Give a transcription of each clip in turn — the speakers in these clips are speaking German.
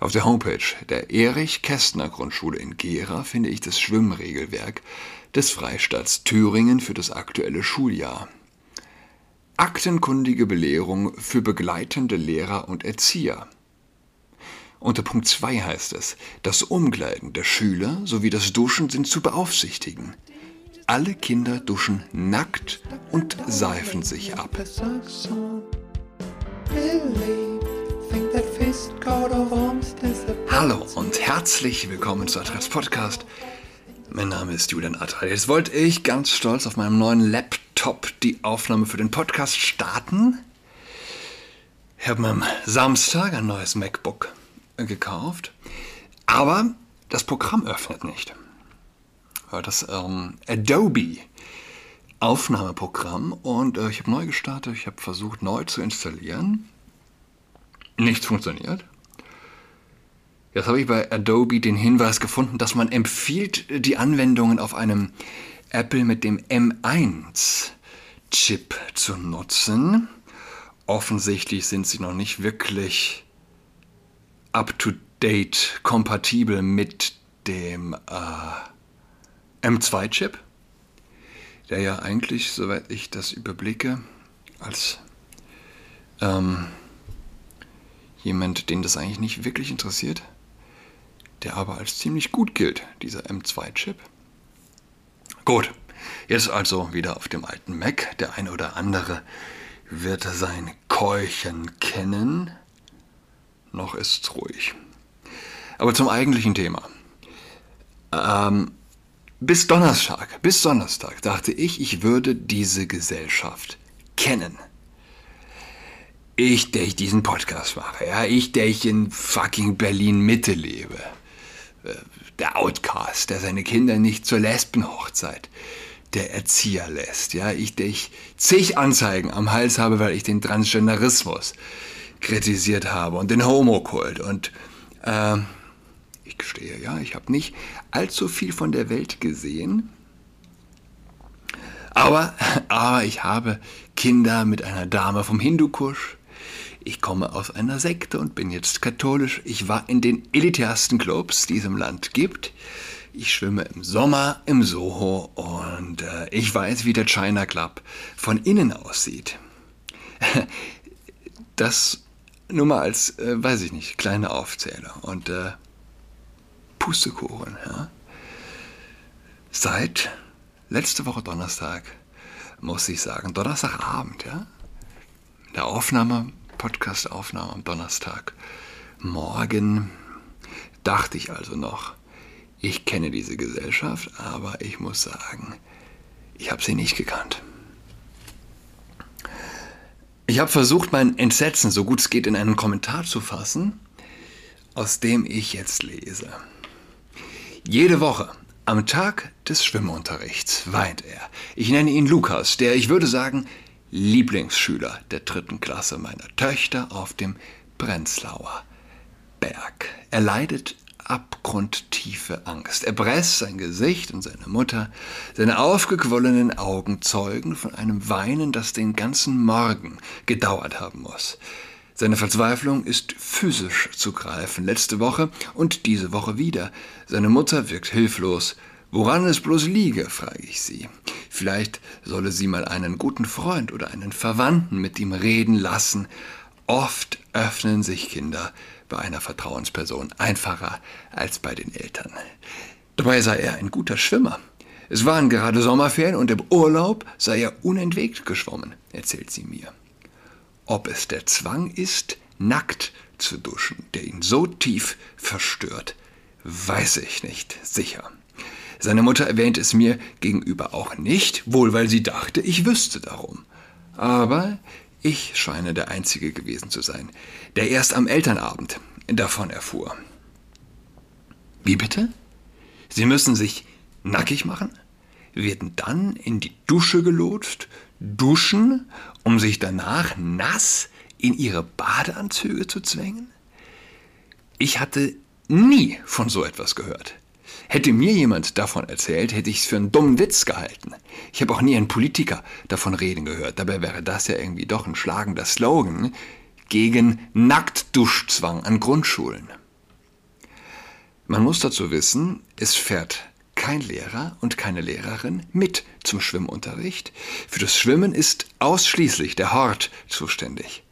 Auf der Homepage der Erich-Kästner-Grundschule in Gera finde ich das Schwimmregelwerk des Freistaats Thüringen für das aktuelle Schuljahr. Aktenkundige Belehrung für begleitende Lehrer und Erzieher. Unter Punkt 2 heißt es, das Umkleiden der Schüler sowie das Duschen sind zu beaufsichtigen. Alle Kinder duschen nackt und seifen sich ab. Hallo und herzlich willkommen zu Adress Podcast. Mein Name ist Julian Attal. Jetzt wollte ich ganz stolz auf meinem neuen Laptop die Aufnahme für den Podcast starten. Ich habe mir am Samstag ein neues MacBook gekauft, aber das Programm öffnet nicht. Das ähm, Adobe Aufnahmeprogramm und äh, ich habe neu gestartet, ich habe versucht neu zu installieren. Nichts funktioniert. Jetzt habe ich bei Adobe den Hinweis gefunden, dass man empfiehlt, die Anwendungen auf einem Apple mit dem M1-Chip zu nutzen. Offensichtlich sind sie noch nicht wirklich up-to-date kompatibel mit dem äh, M2-Chip, der ja eigentlich, soweit ich das überblicke, als ähm, jemand, den das eigentlich nicht wirklich interessiert, der aber als ziemlich gut gilt, dieser M2-Chip. Gut, jetzt also wieder auf dem alten Mac. Der eine oder andere wird sein Keuchen kennen. Noch ist's ruhig. Aber zum eigentlichen Thema. Ähm, bis Donnerstag, bis Donnerstag dachte ich, ich würde diese Gesellschaft kennen. Ich, der ich diesen Podcast mache, ja, ich, der ich in fucking Berlin Mitte lebe der Outcast, der seine Kinder nicht zur Lesbenhochzeit der Erzieher lässt. Ja, ich, der ich zig Anzeigen am Hals habe, weil ich den Transgenderismus kritisiert habe und den Homokult. Und äh, ich gestehe, ja, ich habe nicht allzu viel von der Welt gesehen. Aber, aber ich habe Kinder mit einer Dame vom Hindukusch, ich komme aus einer Sekte und bin jetzt katholisch. Ich war in den elitärsten Clubs, die es im Land gibt. Ich schwimme im Sommer im Soho und äh, ich weiß, wie der China Club von innen aussieht. Das nur mal als, äh, weiß ich nicht, kleine Aufzähler und äh, Pustekuchen. Ja? Seit letzte Woche Donnerstag, muss ich sagen, Donnerstagabend, ja, der Aufnahme Podcastaufnahme am Donnerstag. Morgen dachte ich also noch, ich kenne diese Gesellschaft, aber ich muss sagen, ich habe sie nicht gekannt. Ich habe versucht, mein Entsetzen so gut es geht in einen Kommentar zu fassen, aus dem ich jetzt lese. Jede Woche am Tag des Schwimmunterrichts weint er. Ich nenne ihn Lukas, der, ich würde sagen, Lieblingsschüler der dritten Klasse meiner Töchter auf dem Prenzlauer Berg. Er leidet abgrundtiefe Angst. Er presst sein Gesicht und seine Mutter, seine aufgequollenen Augen zeugen von einem Weinen, das den ganzen Morgen gedauert haben muss. Seine Verzweiflung ist physisch zu greifen. Letzte Woche und diese Woche wieder. Seine Mutter wirkt hilflos Woran es bloß liege, frage ich sie. Vielleicht solle sie mal einen guten Freund oder einen Verwandten mit ihm reden lassen. Oft öffnen sich Kinder bei einer Vertrauensperson einfacher als bei den Eltern. Dabei sei er ein guter Schwimmer. Es waren gerade Sommerferien und im Urlaub sei er unentwegt geschwommen, erzählt sie mir. Ob es der Zwang ist, nackt zu duschen, der ihn so tief verstört, weiß ich nicht sicher. Seine Mutter erwähnt es mir gegenüber auch nicht, wohl weil sie dachte, ich wüsste darum. Aber ich scheine der Einzige gewesen zu sein, der erst am Elternabend davon erfuhr. Wie bitte? Sie müssen sich nackig machen, werden dann in die Dusche gelotst, duschen, um sich danach nass in ihre Badeanzüge zu zwängen? Ich hatte nie von so etwas gehört. Hätte mir jemand davon erzählt, hätte ich es für einen dummen Witz gehalten. Ich habe auch nie einen Politiker davon reden gehört. Dabei wäre das ja irgendwie doch ein schlagender Slogan gegen Nacktduschzwang an Grundschulen. Man muss dazu wissen, es fährt kein Lehrer und keine Lehrerin mit zum Schwimmunterricht. Für das Schwimmen ist ausschließlich der Hort zuständig.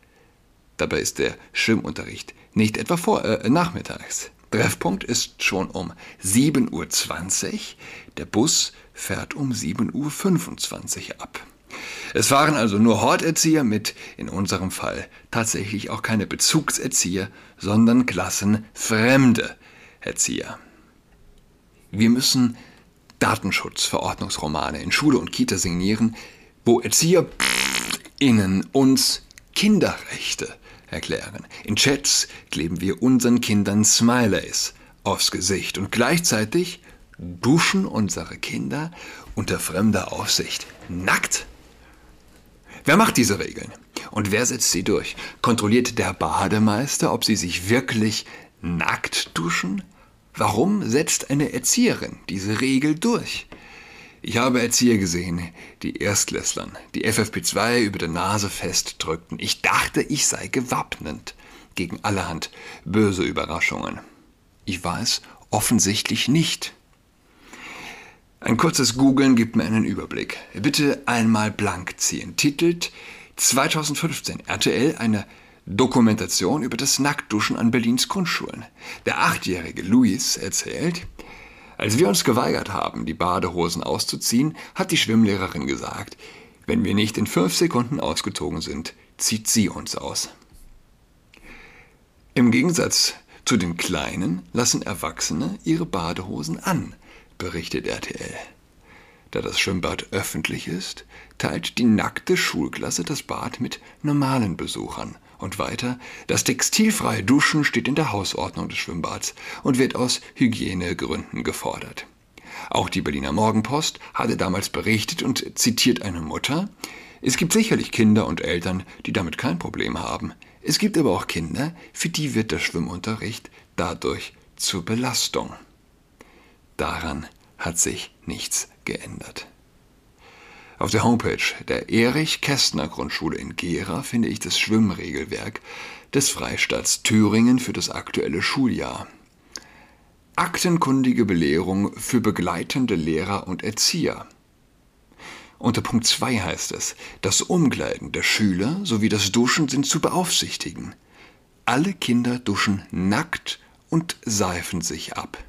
Dabei ist der Schwimmunterricht nicht etwa vor, äh, nachmittags. Treffpunkt ist schon um 7.20 Uhr. Der Bus fährt um 7.25 Uhr ab. Es fahren also nur Horterzieher mit, in unserem Fall tatsächlich auch keine Bezugserzieher, sondern klassenfremde Erzieher. Wir müssen Datenschutzverordnungsromane in Schule und Kita signieren, wo ErzieherInnen uns Kinderrechte erklären. In Chats kleben wir unseren Kindern Smileys aufs Gesicht und gleichzeitig duschen unsere Kinder unter fremder Aufsicht nackt. Wer macht diese Regeln? Und wer setzt sie durch? Kontrolliert der Bademeister, ob sie sich wirklich nackt duschen? Warum setzt eine Erzieherin diese Regel durch? Ich habe Erzieher gesehen, die Erstklässlern, die FFP2 über der Nase festdrückten. Ich dachte, ich sei gewappnet gegen allerhand böse Überraschungen. Ich war es offensichtlich nicht. Ein kurzes Googlen gibt mir einen Überblick. Bitte einmal blank ziehen. Titelt 2015 RTL eine Dokumentation über das Nacktduschen an Berlins Grundschulen. Der achtjährige Luis erzählt, als wir uns geweigert haben, die Badehosen auszuziehen, hat die Schwimmlehrerin gesagt, wenn wir nicht in fünf Sekunden ausgezogen sind, zieht sie uns aus. Im Gegensatz zu den Kleinen lassen Erwachsene ihre Badehosen an, berichtet RTL. Da das Schwimmbad öffentlich ist, teilt die nackte Schulklasse das Bad mit normalen Besuchern und weiter, das textilfreie Duschen steht in der Hausordnung des Schwimmbads und wird aus Hygienegründen gefordert. Auch die Berliner Morgenpost hatte damals berichtet und zitiert eine Mutter, es gibt sicherlich Kinder und Eltern, die damit kein Problem haben. Es gibt aber auch Kinder, für die wird der Schwimmunterricht dadurch zur Belastung. Daran hat sich nichts geändert. Auf der Homepage der Erich-Kästner-Grundschule in Gera finde ich das Schwimmregelwerk des Freistaats Thüringen für das aktuelle Schuljahr. Aktenkundige Belehrung für begleitende Lehrer und Erzieher. Unter Punkt 2 heißt es, das Umkleiden der Schüler sowie das Duschen sind zu beaufsichtigen. Alle Kinder duschen nackt und seifen sich ab.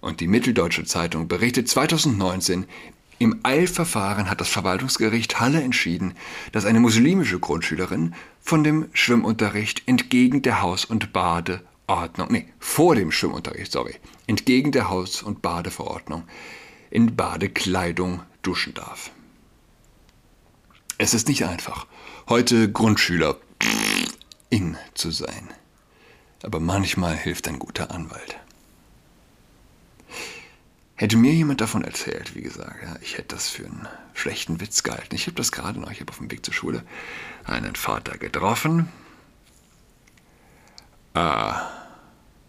Und die Mitteldeutsche Zeitung berichtet 2019, im Eilverfahren hat das Verwaltungsgericht Halle entschieden, dass eine muslimische Grundschülerin von dem Schwimmunterricht entgegen der Haus- und Badeordnung, nee, vor dem Schwimmunterricht, sorry, entgegen der Haus- und Badeverordnung in Badekleidung duschen darf. Es ist nicht einfach, heute Grundschüler in zu sein. Aber manchmal hilft ein guter Anwalt. Hätte mir jemand davon erzählt, wie gesagt, ja, ich hätte das für einen schlechten Witz gehalten. Ich habe das gerade noch, ich habe auf dem Weg zur Schule einen Vater getroffen. Äh,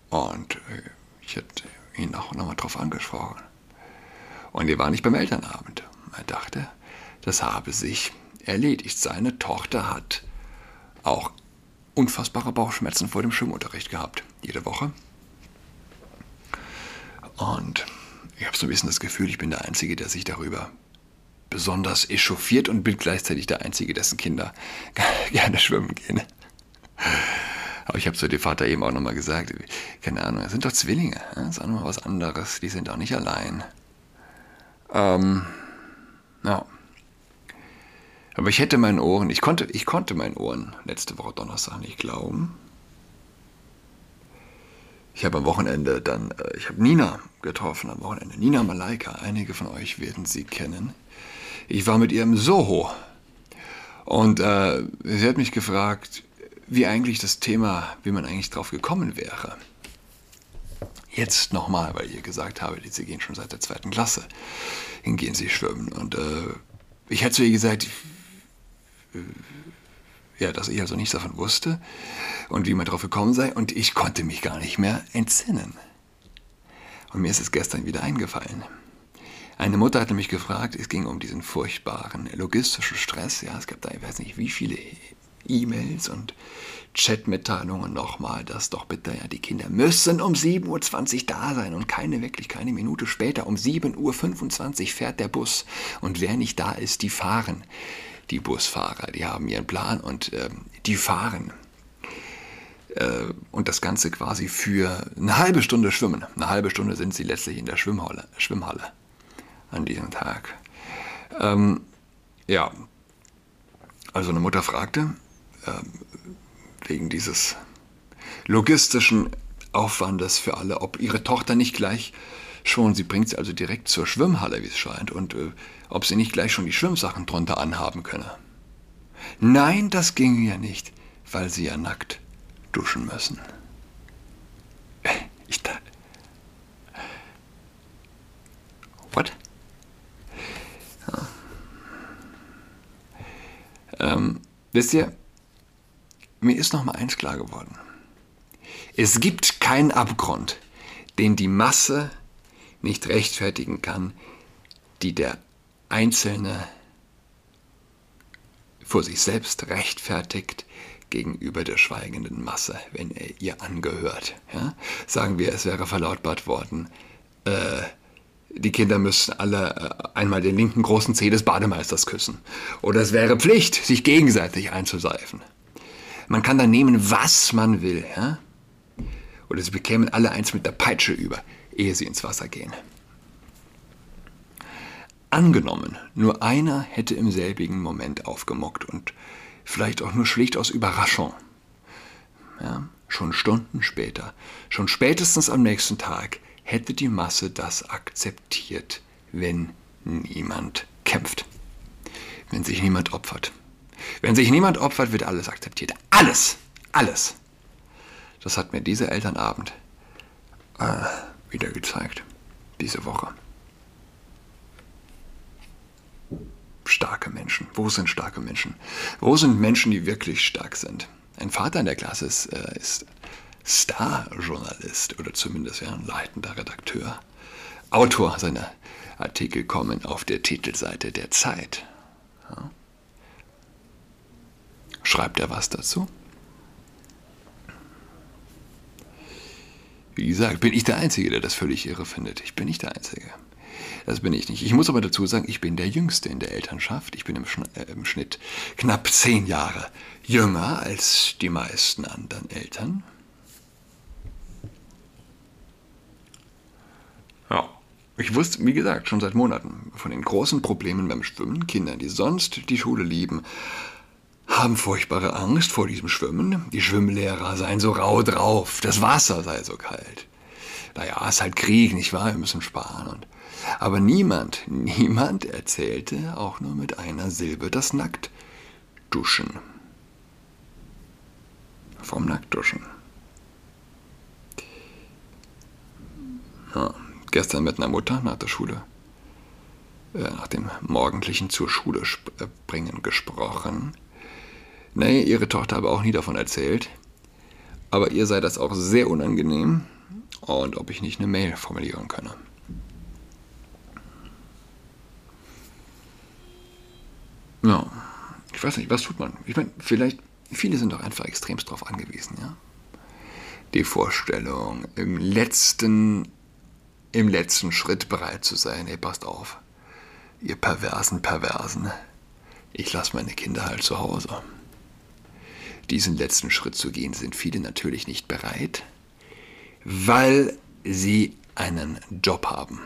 und äh, ich hätte ihn auch nochmal drauf angesprochen. Und er war nicht beim Elternabend. Er dachte, das habe sich erledigt. Seine Tochter hat auch unfassbare Bauchschmerzen vor dem Schwimmunterricht gehabt. Jede Woche. Und ich habe so ein bisschen das Gefühl, ich bin der Einzige, der sich darüber besonders echauffiert und bin gleichzeitig der Einzige, dessen Kinder gerne schwimmen gehen. Aber ich habe zu dem Vater eben auch nochmal gesagt, keine Ahnung, das sind doch Zwillinge, das ist auch nochmal was anderes, die sind auch nicht allein. Ähm, ja. Aber ich hätte meinen Ohren, ich konnte, ich konnte meinen Ohren letzte Woche Donnerstag nicht glauben. Ich habe am Wochenende dann, äh, ich habe Nina getroffen am Wochenende. Nina Malaika, einige von euch werden sie kennen. Ich war mit ihr im Soho und äh, sie hat mich gefragt, wie eigentlich das Thema, wie man eigentlich drauf gekommen wäre. Jetzt nochmal, weil ihr gesagt habe, sie gehen schon seit der zweiten Klasse, hingehen sie schwimmen. Und äh, ich hätte zu ihr gesagt, ja, dass ich also nichts davon wusste und wie man drauf gekommen sei und ich konnte mich gar nicht mehr entsinnen. Und mir ist es gestern wieder eingefallen. Eine Mutter hatte mich gefragt, es ging um diesen furchtbaren logistischen Stress. Ja, es gab da, ich weiß nicht, wie viele E-Mails und Chatmitteilungen nochmal, dass doch bitte ja die Kinder müssen um 7.20 Uhr da sein und keine wirklich keine Minute später. Um 7.25 Uhr fährt der Bus und wer nicht da ist, die fahren. Die Busfahrer, die haben ihren Plan und äh, die fahren. Äh, und das Ganze quasi für eine halbe Stunde schwimmen. Eine halbe Stunde sind sie letztlich in der Schwimmhalle, Schwimmhalle an diesem Tag. Ähm, ja, also eine Mutter fragte, äh, wegen dieses logistischen Aufwandes für alle, ob ihre Tochter nicht gleich schon, sie bringt sie also direkt zur Schwimmhalle, wie es scheint, und äh, ob sie nicht gleich schon die Schwimmsachen drunter anhaben könne. Nein, das ginge ja nicht, weil sie ja nackt duschen müssen. Ich dachte. What? Ja. Ähm, wisst ihr, mir ist noch mal eins klar geworden. Es gibt keinen Abgrund, den die Masse nicht rechtfertigen kann, die der Einzelne vor sich selbst rechtfertigt gegenüber der schweigenden Masse, wenn er ihr angehört. Ja? Sagen wir, es wäre verlautbart worden, äh, die Kinder müssen alle äh, einmal den linken großen Zeh des Bademeisters küssen. Oder es wäre Pflicht, sich gegenseitig einzuseifen. Man kann da nehmen, was man will. Ja? Oder sie bekämen alle eins mit der Peitsche über, ehe sie ins Wasser gehen. Angenommen, nur einer hätte im selbigen Moment aufgemuckt und vielleicht auch nur schlicht aus Überraschung. Ja, schon Stunden später, schon spätestens am nächsten Tag, hätte die Masse das akzeptiert, wenn niemand kämpft, wenn sich niemand opfert. Wenn sich niemand opfert, wird alles akzeptiert. Alles, alles. Das hat mir dieser Elternabend äh, wieder gezeigt, diese Woche. starke Menschen. Wo sind starke Menschen? Wo sind Menschen, die wirklich stark sind? Ein Vater in der Klasse ist, äh, ist Star-Journalist oder zumindest ja, ein leitender Redakteur. Autor seiner Artikel kommen auf der Titelseite der Zeit. Ja. Schreibt er was dazu? Wie gesagt, bin ich der Einzige, der das völlig irre findet. Ich bin nicht der Einzige. Das bin ich nicht. Ich muss aber dazu sagen, ich bin der Jüngste in der Elternschaft. Ich bin im, Schn äh, im Schnitt knapp zehn Jahre jünger als die meisten anderen Eltern. Ja. Ich wusste, wie gesagt, schon seit Monaten von den großen Problemen beim Schwimmen. Kinder, die sonst die Schule lieben, haben furchtbare Angst vor diesem Schwimmen. Die Schwimmlehrer seien so rau drauf, das Wasser sei so kalt. Naja, es ist halt Krieg, nicht wahr? Wir müssen sparen. Und aber niemand, niemand erzählte auch nur mit einer Silbe das Nacktduschen. Vom Nacktduschen. Ja, gestern mit einer Mutter nach der Schule, äh, nach dem morgendlichen zur Schule äh, bringen gesprochen. Nee, ihre Tochter habe auch nie davon erzählt. Aber ihr sei das auch sehr unangenehm und ob ich nicht eine Mail formulieren könne. Ja, ich weiß nicht, was tut man? Ich meine, vielleicht, viele sind doch einfach extremst darauf angewiesen, ja. Die Vorstellung, im letzten, im letzten Schritt bereit zu sein, hey, passt auf, ihr perversen Perversen, ich lasse meine Kinder halt zu Hause. Diesen letzten Schritt zu gehen, sind viele natürlich nicht bereit, weil sie einen Job haben.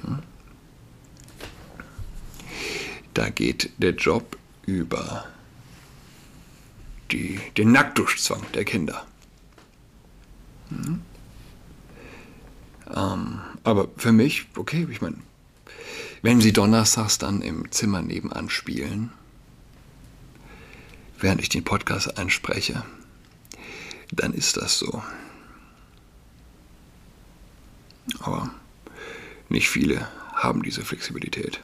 Hm? Da geht der Job über die, den Nacktduschzwang der Kinder. Hm? Ähm, aber für mich, okay, ich meine, wenn sie donnerstags dann im Zimmer nebenan spielen, während ich den Podcast anspreche, dann ist das so. Aber nicht viele haben diese Flexibilität.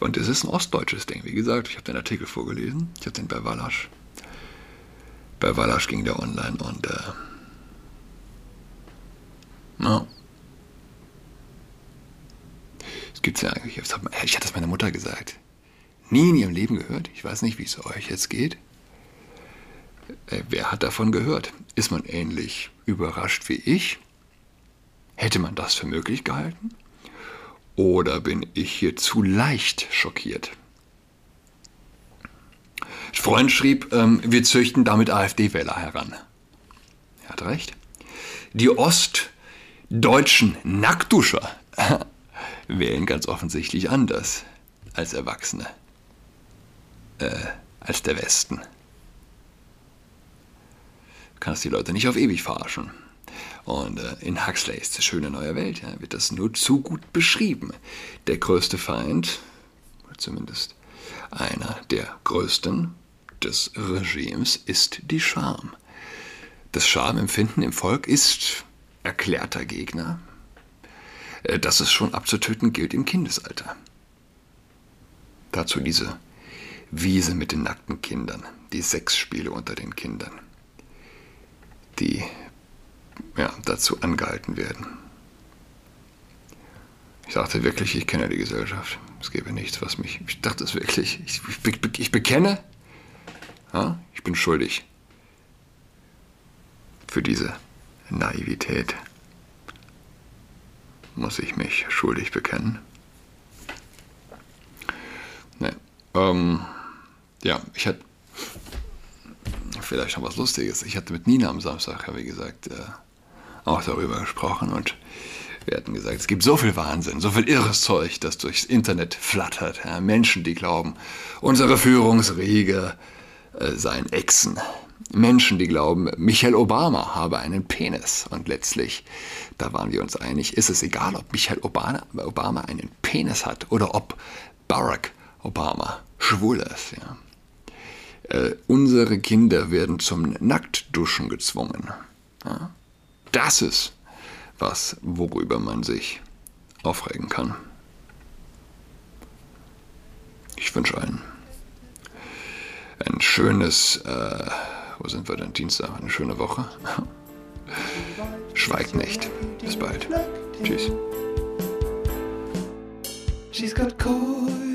Und es ist ein ostdeutsches Ding. Wie gesagt, ich habe den Artikel vorgelesen. Ich habe den bei Wallasch. Bei Wallasch ging der online und äh, ja. Es Gibt's ja eigentlich. Ich hatte das meiner Mutter gesagt. Nie in ihrem Leben gehört. Ich weiß nicht, wie es euch jetzt geht. Äh, wer hat davon gehört? Ist man ähnlich überrascht wie ich? Hätte man das für möglich gehalten? Oder bin ich hier zu leicht schockiert? Freund schrieb, ähm, wir züchten damit AfD-Wähler heran. Er hat recht. Die ostdeutschen Nacktduscher wählen ganz offensichtlich anders als Erwachsene, äh, als der Westen. Du kannst die Leute nicht auf ewig verarschen. Und äh, in Huxleys Schöne neue Welt ja, wird das nur zu gut beschrieben. Der größte Feind, oder zumindest einer der größten des Regimes, ist die Scham. Das Schamempfinden im Volk ist erklärter Gegner. Äh, dass es schon abzutöten gilt im Kindesalter. Dazu diese Wiese mit den nackten Kindern, die Sexspiele unter den Kindern, die ja, dazu angehalten werden. Ich dachte wirklich, ich kenne die Gesellschaft. Es gäbe nichts, was mich. Ich dachte es wirklich. Ich, ich, ich bekenne, ja, ich bin schuldig für diese Naivität. Muss ich mich schuldig bekennen. Ähm, ja, ich hatte vielleicht noch was Lustiges. Ich hatte mit Nina am Samstag, wie gesagt, äh, auch darüber gesprochen und wir hatten gesagt, es gibt so viel Wahnsinn, so viel irres Zeug, das durchs Internet flattert. Ja, Menschen, die glauben, unsere Führungsriege äh, seien Echsen. Menschen, die glauben, Michael Obama habe einen Penis. Und letztlich, da waren wir uns einig, ist es egal, ob Michael Obama, Obama einen Penis hat oder ob Barack Obama schwul ist. Ja. Äh, unsere Kinder werden zum Nacktduschen gezwungen. Ja das ist was, worüber man sich aufregen kann. Ich wünsche allen ein schönes, äh, wo sind wir denn? Dienstag, eine schöne Woche. Schweigt nicht. Bis bald. Tschüss.